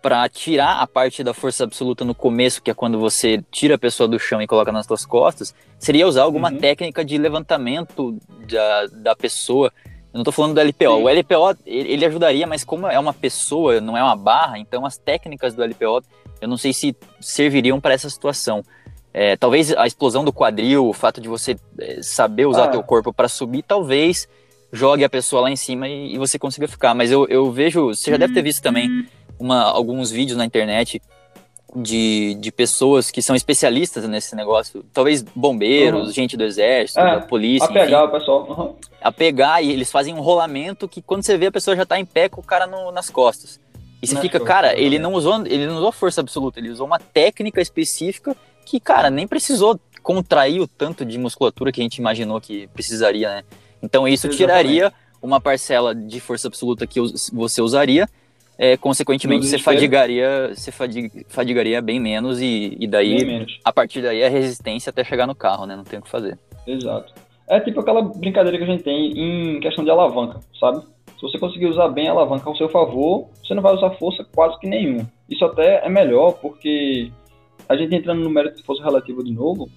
para tirar a parte da força absoluta no começo, que é quando você tira a pessoa do chão e coloca nas suas costas, seria usar alguma uhum. técnica de levantamento da, da pessoa. Eu não estou falando do LPO. Sim. O LPO, ele ajudaria, mas como é uma pessoa, não é uma barra, então as técnicas do LPO, eu não sei se serviriam para essa situação. É, talvez a explosão do quadril, o fato de você é, saber usar ah. teu corpo para subir, talvez jogue a pessoa lá em cima e, e você consiga ficar. Mas eu, eu vejo, você já deve ter visto também uma, alguns vídeos na internet de, de pessoas que são especialistas nesse negócio, talvez bombeiros, uhum. gente do exército, é, da polícia. A pegar enfim, o pessoal. Uhum. A pegar e eles fazem um rolamento que quando você vê a pessoa já tá em pé com o cara no, nas costas. E você fica, cara, ele não usou, ele não usou força absoluta, ele usou uma técnica específica que, cara, nem precisou contrair o tanto de musculatura que a gente imaginou que precisaria, né? Então isso Exatamente. tiraria uma parcela de força absoluta que você usaria é, consequentemente você fadigaria, você fadig, fadigaria bem menos e, e daí, menos. a partir daí, a resistência até chegar no carro, né? Não tem o que fazer. Exato. É tipo aquela brincadeira que a gente tem em questão de alavanca, sabe? Se você conseguir usar bem a alavanca ao seu favor, você não vai usar força quase que nenhuma. Isso até é melhor porque a gente entrando no mérito de força relativa de novo,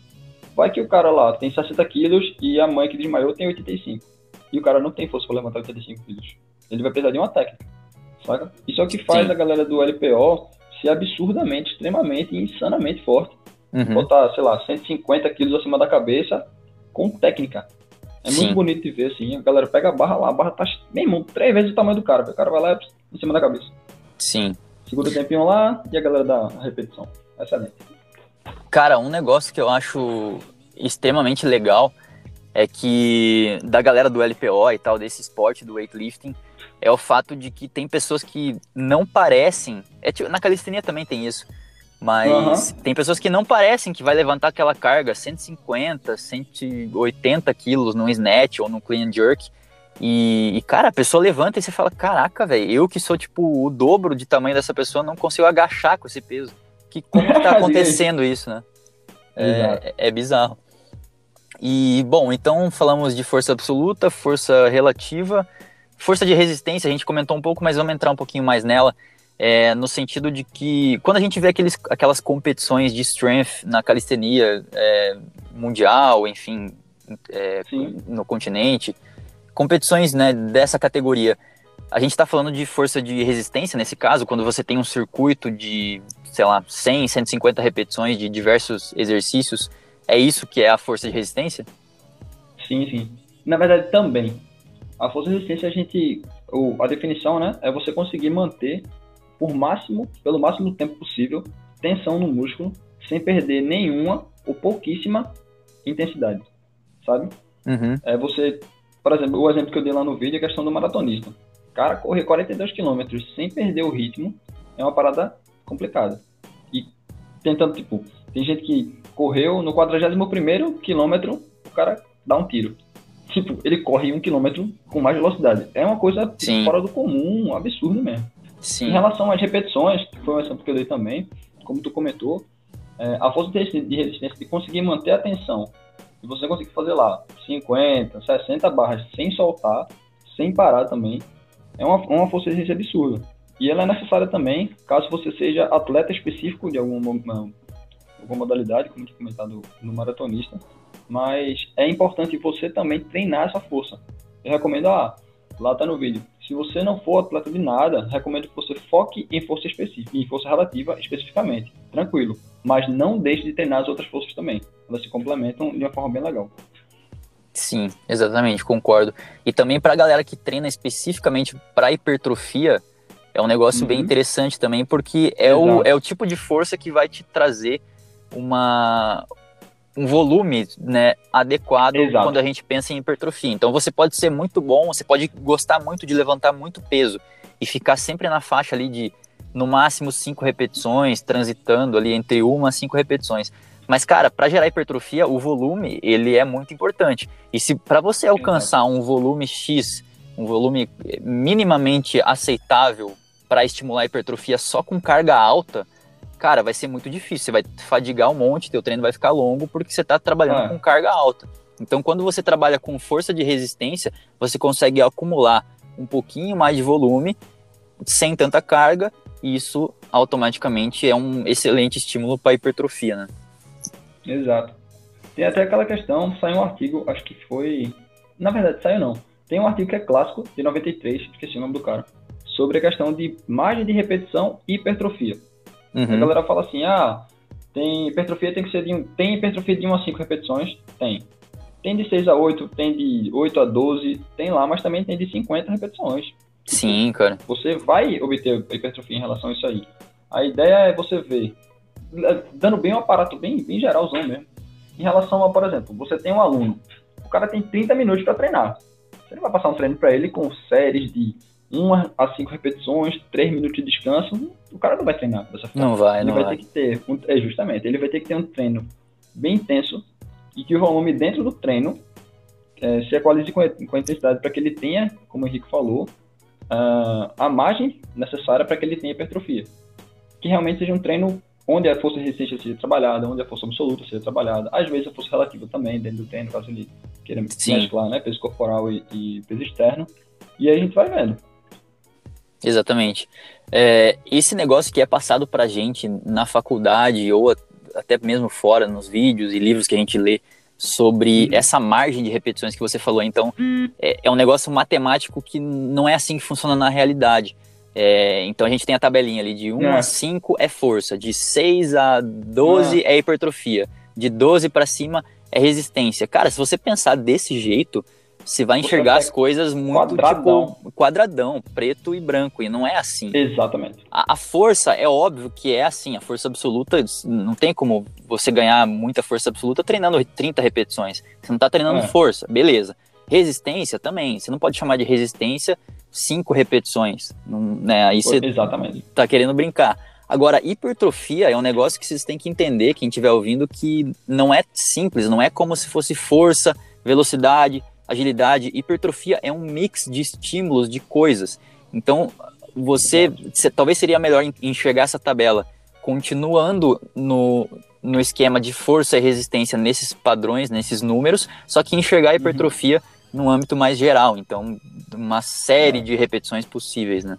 vai que o cara lá tem 60 quilos e a mãe que desmaiou tem 85. E o cara não tem força para levantar 85 quilos. Ele vai precisar de uma técnica saca? Isso é o que faz Sim. a galera do LPO ser absurdamente, extremamente e insanamente forte. Uhum. Botar, sei lá, 150 quilos acima da cabeça com técnica. É Sim. muito bonito de ver, assim. A galera pega a barra lá, a barra tá, mesmo, três vezes o tamanho do cara. O cara vai lá em cima da cabeça. Sim. Segura o tempinho lá e a galera dá a repetição. Excelente. Cara, um negócio que eu acho extremamente legal é que da galera do LPO e tal, desse esporte do weightlifting, é o fato de que tem pessoas que não parecem. É, tipo, na calistenia também tem isso. Mas uhum. tem pessoas que não parecem que vai levantar aquela carga 150, 180 quilos num snatch ou num clean jerk. E, e, cara, a pessoa levanta e você fala: Caraca, velho, eu que sou tipo o dobro de tamanho dessa pessoa não consigo agachar com esse peso. Que, como que tá [LAUGHS] acontecendo isso, né? É, é, bizarro. E, bom, então falamos de força absoluta, força relativa. Força de resistência, a gente comentou um pouco, mas vamos entrar um pouquinho mais nela. É, no sentido de que quando a gente vê aqueles, aquelas competições de strength na calistenia é, mundial, enfim, é, no continente, competições né, dessa categoria, a gente está falando de força de resistência nesse caso, quando você tem um circuito de, sei lá, 100, 150 repetições de diversos exercícios, é isso que é a força de resistência? Sim, sim. Na verdade, também. A força de resistência, a gente, a definição, né, é você conseguir manter por máximo, pelo máximo tempo possível, tensão no músculo, sem perder nenhuma ou pouquíssima intensidade, sabe? Uhum. É você, por exemplo, o exemplo que eu dei lá no vídeo é a questão do maratonista. Cara, correr 42 km sem perder o ritmo é uma parada complicada. E tentando, tipo, tem gente que correu no 41º quilômetro, o cara dá um tiro tipo, ele corre um quilômetro com mais velocidade. É uma coisa tipo, fora do comum, um absurdo mesmo. Sim. Em relação às repetições, que foi um exemplo que eu dei também, como tu comentou, é, a força de resistência de conseguir manter a tensão, e você conseguir fazer lá 50, 60 barras sem soltar, sem parar também, é uma, uma força de resistência absurda. E ela é necessária também, caso você seja atleta específico de alguma, alguma modalidade, como tinha comentado no maratonista, mas é importante você também treinar essa força. Eu recomendo, ah, lá tá no vídeo. Se você não for atleta de nada, recomendo que você foque em força específica, em força relativa especificamente. Tranquilo. Mas não deixe de treinar as outras forças também. elas se complementam de uma forma bem legal. Sim, exatamente, concordo. E também para a galera que treina especificamente para hipertrofia, é um negócio uhum. bem interessante também, porque é o, é o tipo de força que vai te trazer uma, um volume né, adequado Exato. quando a gente pensa em hipertrofia. Então você pode ser muito bom, você pode gostar muito de levantar muito peso e ficar sempre na faixa ali de no máximo cinco repetições, transitando ali entre uma a cinco repetições. Mas, cara, para gerar hipertrofia, o volume, ele é muito importante. E se para você alcançar um volume X, um volume minimamente aceitável para estimular a hipertrofia só com carga alta, cara, vai ser muito difícil. Você vai fadigar um monte, teu treino vai ficar longo porque você está trabalhando ah. com carga alta. Então, quando você trabalha com força de resistência, você consegue acumular um pouquinho mais de volume sem tanta carga, e isso automaticamente é um excelente estímulo para hipertrofia, né? Exato. Tem até aquela questão, saiu um artigo, acho que foi. Na verdade, saiu não. Tem um artigo que é clássico, de 93, esqueci o nome do cara, sobre a questão de margem de repetição e hipertrofia. Uhum. A galera fala assim: ah, tem hipertrofia tem que ser de um, tem hipertrofia de 1 a 5 repetições? Tem. Tem de 6 a 8, tem de 8 a 12, tem lá, mas também tem de 50 repetições. Sim, cara. Você vai obter hipertrofia em relação a isso aí. A ideia é você ver dando bem um aparato bem, bem geralzão mesmo. Em relação a, por exemplo, você tem um aluno, o cara tem 30 minutos para treinar. Você não vai passar um treino para ele com séries de 1 a 5 repetições, 3 minutos de descanso, o cara não vai treinar dessa forma. Não vai, ele não vai. vai ter que ter, um, é justamente, ele vai ter que ter um treino bem intenso e que o volume dentro do treino é, se equalize com a, com a intensidade para que ele tenha, como o Henrique falou, uh, a margem necessária para que ele tenha hipertrofia. Que realmente seja um treino onde a força resistente seja trabalhada, onde a força absoluta seja trabalhada, às vezes a força relativa também, dentro do treino, caso ele queira Sim. mesclar né, peso corporal e, e, peso externo, e aí a gente vai vendo. Exatamente. É, esse negócio que é passado pra gente na faculdade ou até mesmo fora, nos vídeos e livros que a gente lê sobre uhum. essa margem de repetições que você falou, então é, é um negócio matemático que não é assim que funciona na realidade. É, então a gente tem a tabelinha ali de 1 é. a 5 é força, de 6 a 12 é, é hipertrofia, de 12 para cima é resistência. Cara, se você pensar desse jeito, você vai enxergar as coisas muito quadradão. tipo quadradão, preto e branco, e não é assim. Exatamente. A, a, força é óbvio que é assim, a força absoluta não tem como você ganhar muita força absoluta treinando 30 repetições. Você não está treinando é. força, beleza. Resistência também, você não pode chamar de resistência cinco repetições. Né? Aí você Exatamente. tá querendo brincar. Agora, hipertrofia é um negócio que vocês têm que entender, quem estiver ouvindo, que não é simples, não é como se fosse força, velocidade, agilidade. Hipertrofia é um mix de estímulos, de coisas. Então, você, você talvez seria melhor enxergar essa tabela continuando no, no esquema de força e resistência nesses padrões, nesses números, só que enxergar a uhum. hipertrofia uhum no âmbito mais geral, então uma série de repetições possíveis, né?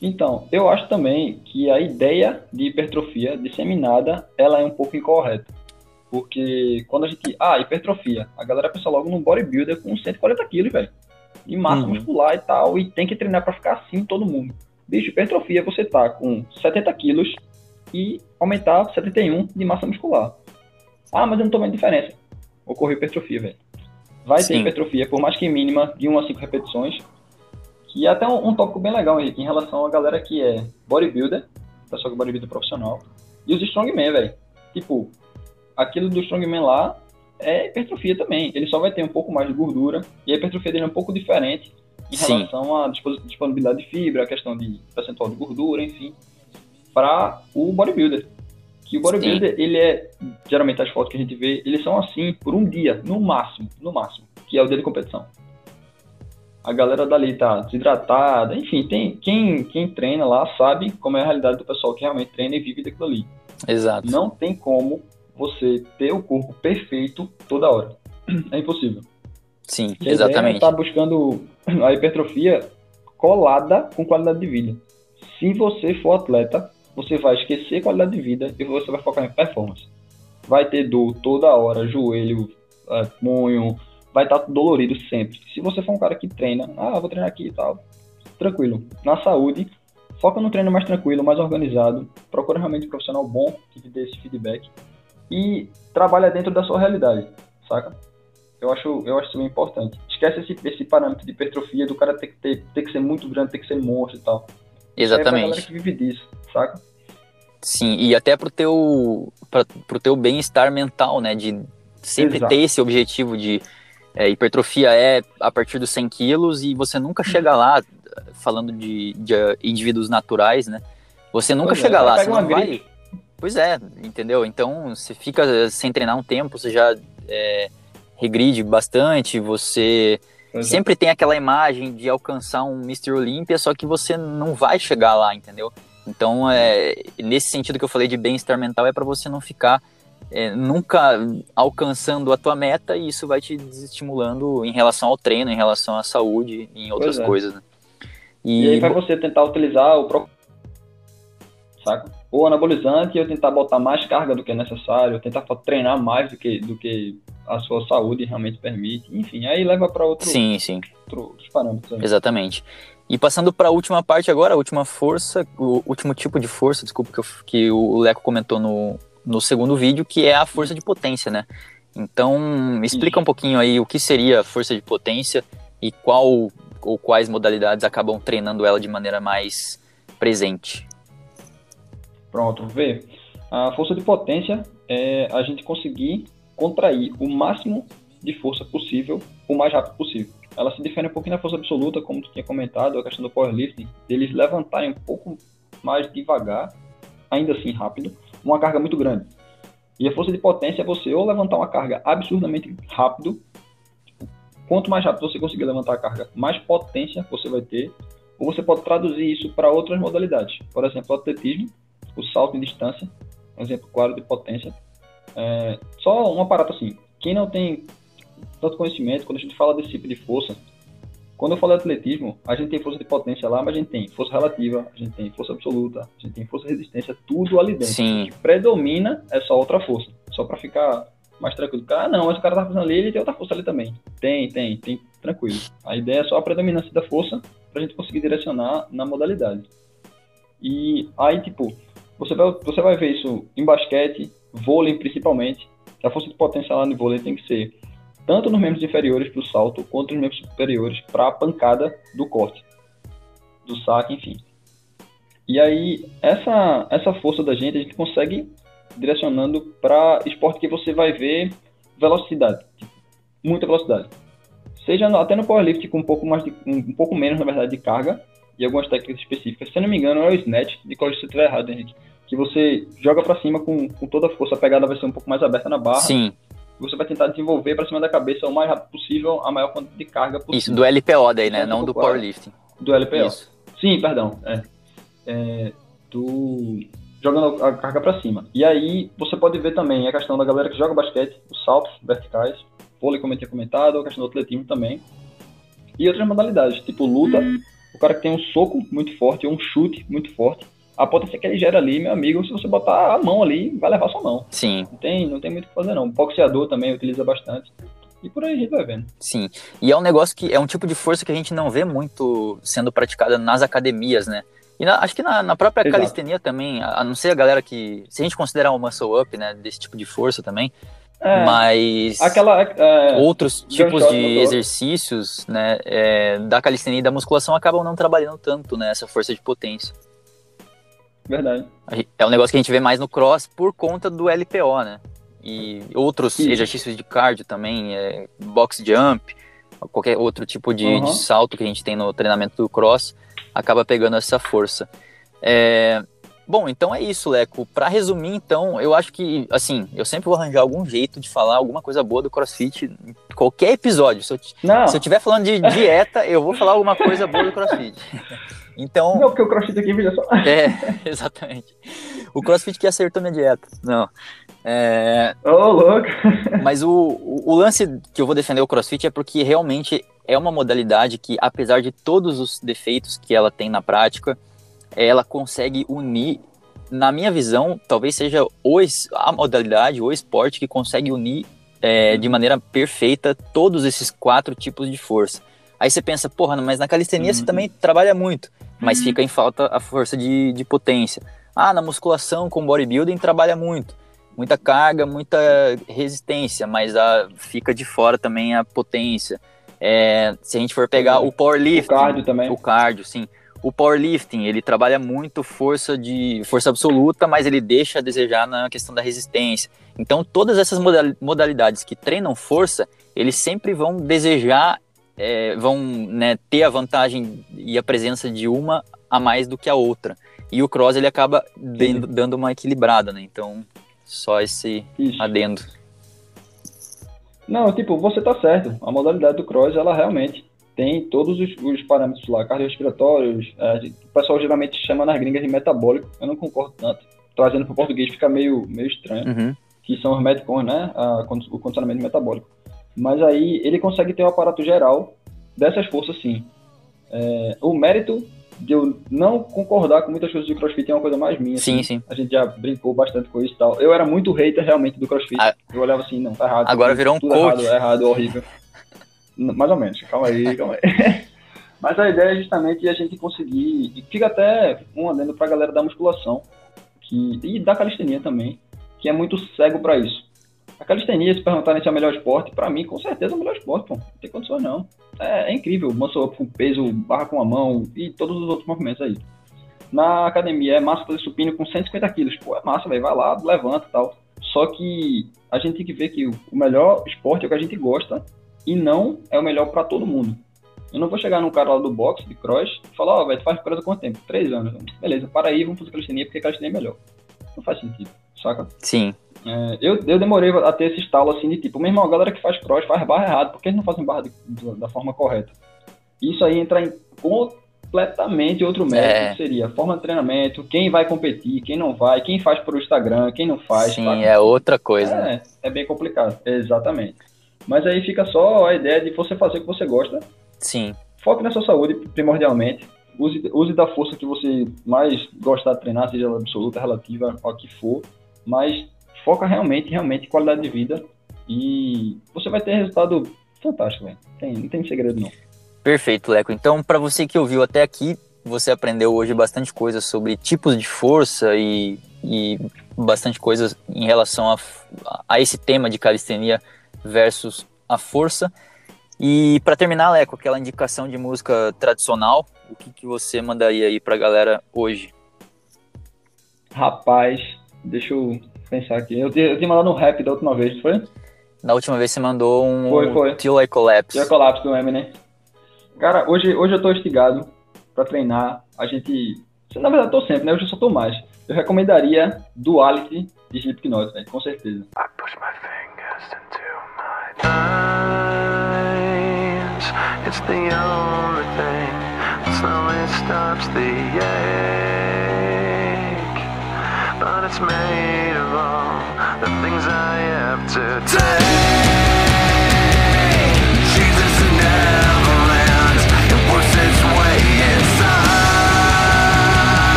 Então, eu acho também que a ideia de hipertrofia disseminada, ela é um pouco incorreta. Porque quando a gente, ah, hipertrofia, a galera pensa logo num bodybuilder com 140 quilos, velho, de massa uhum. muscular e tal, e tem que treinar para ficar assim todo mundo. Bicho, hipertrofia você tá com 70 quilos e aumentar 71 de massa muscular. Ah, mas eu não tô vendo diferença. Ocorreu hipertrofia, velho vai Sim. ter hipertrofia, por mais que mínima, de 1 a 5 repetições. E até um, um tópico bem legal, Henrique, em relação à galera que é bodybuilder, pessoal que é bodybuilder profissional, e os strongman, velho. Tipo, aquilo do strongman lá é hipertrofia também. Ele só vai ter um pouco mais de gordura, e a hipertrofia dele é um pouco diferente em Sim. relação à disponibilidade de fibra, a questão de percentual de gordura, enfim, para o bodybuilder. Que o bodybuilder, Sim. ele é, geralmente as fotos que a gente vê, eles são assim por um dia, no máximo, no máximo, que é o dia de competição. A galera dali tá desidratada, enfim, tem quem, quem treina lá sabe como é a realidade do pessoal que realmente treina e vive daquilo ali. Exato. Não tem como você ter o corpo perfeito toda hora. [CLEARS THROAT] É impossível. Sim, Quem exatamente. tá buscando [CLEARS THROAT] a hipertrofia colada com qualidade de vida. Se você for atleta, você vai esquecer qualidade de vida e você vai focar em performance. Vai ter dor toda hora, joelho, é, punho, vai estar tá dolorido sempre. Se você for um cara que treina, ah, vou treinar aqui e tal, tranquilo. Na saúde, foca no treino mais tranquilo, mais organizado, procura realmente um profissional bom que te dê esse feedback e trabalha dentro da sua realidade, saca? Eu acho, eu acho isso bem importante. Esquece esse, esse parâmetro de hipertrofia do cara ter que, ter, ter que ser muito grande, ter que ser monstro e tal. Exatamente. É pra galera que vive disso, saca? Sim, e até pro teu, pra, pro teu bem-estar mental, né? De sempre Exato. ter esse objetivo de é, hipertrofia é a partir dos 100 quilos e você nunca chega lá, falando de, de indivíduos naturais, né? Você nunca pois é, chega é, lá, você não vai... Pois é, entendeu? Então, você fica sem treinar um tempo, você já é, regride bastante, você é. sempre tem aquela imagem de alcançar um Mr. Olympia, só que você não vai chegar lá, entendeu? Então, é, nesse sentido que eu falei de bem-estar mental, é para você não ficar é, nunca alcançando a tua meta e isso vai te desestimulando em relação ao treino, em relação à saúde e em outras é. coisas. Né? E, e aí vai você tentar utilizar o saca? Ou anabolizante e eu tentar botar mais carga do que é necessário, tentar treinar mais do que, do que a sua saúde realmente permite. Enfim, aí leva para outro, sim, sim. Outro, outros parâmetros. Aí. Exatamente. E passando para a última parte agora, a última força, o último tipo de força, desculpa, que, eu, que o Leco comentou no, no segundo vídeo, que é a força de potência, né? Então, explica um pouquinho aí o que seria a força de potência e qual ou quais modalidades acabam treinando ela de maneira mais presente. Pronto, vê. A força de potência é a gente conseguir contrair o máximo de força possível o mais rápido possível. Ela se difere um pouquinho da força absoluta, como tu tinha comentado, a questão do powerlifting, deles levantarem um pouco mais devagar, ainda assim rápido, uma carga muito grande. E a força de potência é você ou levantar uma carga absurdamente rápido, quanto mais rápido você conseguir levantar a carga, mais potência você vai ter, ou você pode traduzir isso para outras modalidades. Por exemplo, o atletismo, o salto em distância, um exemplo claro de potência. É, só um aparato assim, quem não tem tanto conhecimento, quando a gente fala desse tipo de força, quando eu falo de atletismo, a gente tem força de potência lá, mas a gente tem força relativa, a gente tem força absoluta, a gente tem força de resistência, tudo ali dentro. Sim. O que predomina é só outra força, só para ficar mais tranquilo. Ah, não, mas o cara tá fazendo ali, ele tem outra força ali também. Tem, tem, tem, tranquilo. A ideia é só a predominância da força pra gente conseguir direcionar na modalidade. E aí, tipo, você vai, você vai ver isso em basquete, vôlei principalmente. A força de potência lá no vôlei tem que ser tanto nos membros inferiores para o salto, quanto nos membros superiores para a pancada do corte, do saque, enfim. E aí, essa, essa força da gente, a gente consegue direcionando para esporte que você vai ver velocidade, tipo, muita velocidade. Seja até no powerlift com um pouco mais de, um, pouco menos, na verdade, de carga e algumas técnicas específicas. Se eu não me engano, é o snatch, de qual você estiver errado, Henrique que você joga para cima com, com toda a força, a pegada vai ser um pouco mais aberta na barra. Sim. Você vai tentar desenvolver para cima da cabeça o mais rápido possível, a maior quantidade de carga possível. Isso, do LPO daí, né? Não do powerlifting. Do LPO. Isso. Sim, perdão. É. é do... Jogando a carga para cima. E aí você pode ver também a questão da galera que joga basquete, os saltos verticais, vôlei, como eu tinha comentado, a questão do atletismo também. E outras modalidades, tipo luta, o cara que tem um soco muito forte ou um chute muito forte a potência que ele gera ali, meu amigo, se você botar a mão ali, vai levar sua mão. Sim. Não tem, não tem muito o que fazer, não. O boxeador também utiliza bastante. E por aí a gente vai vendo. Sim. E é um negócio que é um tipo de força que a gente não vê muito sendo praticada nas academias, né? E na, acho que na, na própria Exato. calistenia também, a não ser a galera que. Se a gente considerar o muscle up, né, desse tipo de força também, é, mas aquela, é, outros tipos de exercícios né, é, da calistenia e da musculação acabam não trabalhando tanto né, essa força de potência. Verdade. É um negócio que a gente vê mais no cross por conta do LPO, né? E outros exercícios de cardio também, é, box jump, qualquer outro tipo de, uhum. de, salto que a gente tem no treinamento do cross, acaba pegando essa força. É, bom, então é isso, Leco. Para resumir, então, eu acho que, assim, eu sempre vou arranjar algum jeito de falar alguma coisa boa do CrossFit em qualquer episódio. Se eu, Não. se eu estiver falando de [LAUGHS] dieta, eu vou falar alguma coisa boa do CrossFit. [LAUGHS] Então. Não, porque o crossfit aqui veja só. [LAUGHS] É, exatamente. O crossfit que acertou minha dieta. Não. É... Oh, louco! Mas o, o, o, lance que eu vou defender o crossfit é porque realmente é uma modalidade que, apesar de todos os defeitos que ela tem na prática, ela consegue unir, na minha visão, talvez seja o, a modalidade, o esporte que consegue unir é, de maneira perfeita todos esses quatro tipos de força. Aí você pensa, porra, mas na calistenia uhum. você também trabalha muito mas fica em falta a força de, de potência. Ah, na musculação com bodybuilding trabalha muito, muita carga, muita resistência, mas a, fica de fora também a potência. É, se a gente for pegar o powerlifting, o cardio também, o cardio, sim. O powerlifting, ele trabalha muito força de força absoluta, mas ele deixa a desejar na questão da resistência. Então, todas essas modalidades que treinam força, eles sempre vão desejar, é, vão né, ter a vantagem e a presença de uma a mais do que a outra. E o cross ele acaba dando, dando uma equilibrada, né? Então, só esse Isso. adendo. Não, tipo, você tá certo. A modalidade do cross, ela realmente tem todos os, os parâmetros lá, cardiorrespiratórios, é, o pessoal geralmente chama nas gringas de metabólico, eu não concordo tanto. Trazendo para o português fica meio, meio estranho, uhum. que são os medicons, né, a, o condicionamento metabólico. Mas aí ele consegue ter o um aparato geral dessas forças sim. É, o mérito de eu não concordar com muitas coisas de crossfit é uma coisa mais minha. Sim, assim. sim. A gente já brincou bastante com isso e tal. Eu era muito hater realmente do crossfit. Ah, eu olhava assim, não, tá errado. Agora virou um coach. Errado, errado, horrível. Mais ou menos, calma aí, calma aí. [LAUGHS] Mas a ideia é justamente a gente conseguir, e fica até um adendo pra galera da musculação, que, e da calistenia também, que é muito cego para isso. A calistenia, se perguntarem se é o melhor esporte, para mim, com certeza é o melhor esporte, pô. Não tem condições não. É, é incrível, muscle com peso, barra com a mão e todos os outros movimentos aí. Na academia é massa fazer supino com 150 quilos. Pô, é massa, velho. Vai lá, levanta e tal. Só que a gente tem que ver que o melhor esporte é o que a gente gosta e não é o melhor para todo mundo. Eu não vou chegar num cara lá do boxe, de cross, e falar, ó, oh, velho, tu faz cross há quanto tempo? Três anos. Beleza, para aí, vamos fazer calistenia, porque calistenia é melhor. Não faz sentido, saca? Sim. É, eu, eu demorei a ter esse estalo assim de tipo, mesmo a galera que faz cross faz barra errado, por que eles não fazem barra de, da forma correta? Isso aí entra em completamente outro mérito, é. que seria forma de treinamento, quem vai competir, quem não vai, quem faz por Instagram, quem não faz. Sim, é outra coisa. É, né? é bem complicado, exatamente. Mas aí fica só a ideia de você fazer o que você gosta. Sim. Foque na sua saúde, primordialmente. Use, use da força que você mais gosta de treinar, seja absoluta, relativa, ao que for. Mas foca realmente, realmente em qualidade de vida. E você vai ter resultado fantástico, velho. Tem, não tem segredo, não. Perfeito, Leco. Então, para você que ouviu até aqui, você aprendeu hoje bastante coisa sobre tipos de força e, e bastante coisa em relação a, a esse tema de calistenia versus a força. E para terminar, Leco, aquela indicação de música tradicional, o que, que você mandaria aí pra galera hoje? Rapaz, deixa eu pensar aqui. Eu, eu tinha mandado um rap da última vez, foi? Na última vez você mandou um foi, foi. Till I Collapse. Till I Collapse do Eminem. Cara, hoje, hoje eu tô instigado para treinar. A gente. Na verdade, eu tô sempre, né? Hoje eu só tô mais. Eu recomendaria Duality de Slipknot, velho, com certeza. I push my fingers into eyes. It's the only thing that slowly stops the ache. But it's made of all the things I have to take.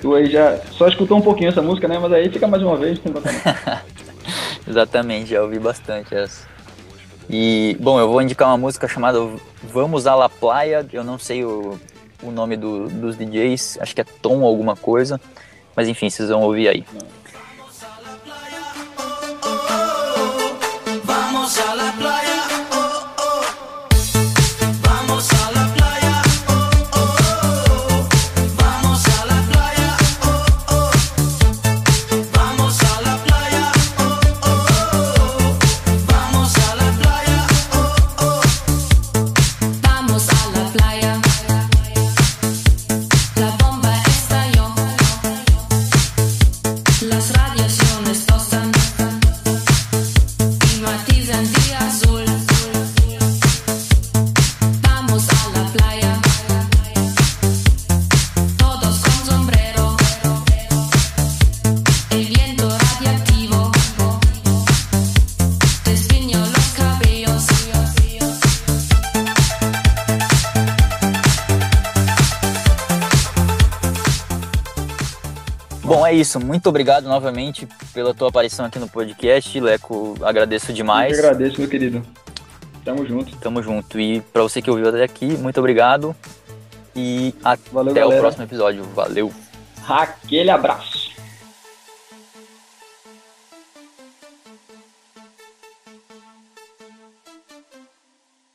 Tu aí já só escutou um pouquinho essa música, né? Mas aí fica mais uma vez. [LAUGHS] Exatamente, já ouvi bastante essa. E, bom, eu vou indicar uma música chamada Vamos à La Playa. Eu não sei o, o nome do, dos DJs, acho que é Tom alguma coisa. Mas enfim, vocês vão ouvir aí. Não. Isso. Muito obrigado novamente pela tua aparição aqui no podcast, Leco. Agradeço demais. Eu agradeço, meu querido. Tamo junto. Tamo junto. E para você que ouviu até aqui, muito obrigado. E Valeu, até galera. o próximo episódio. Valeu. Aquele abraço.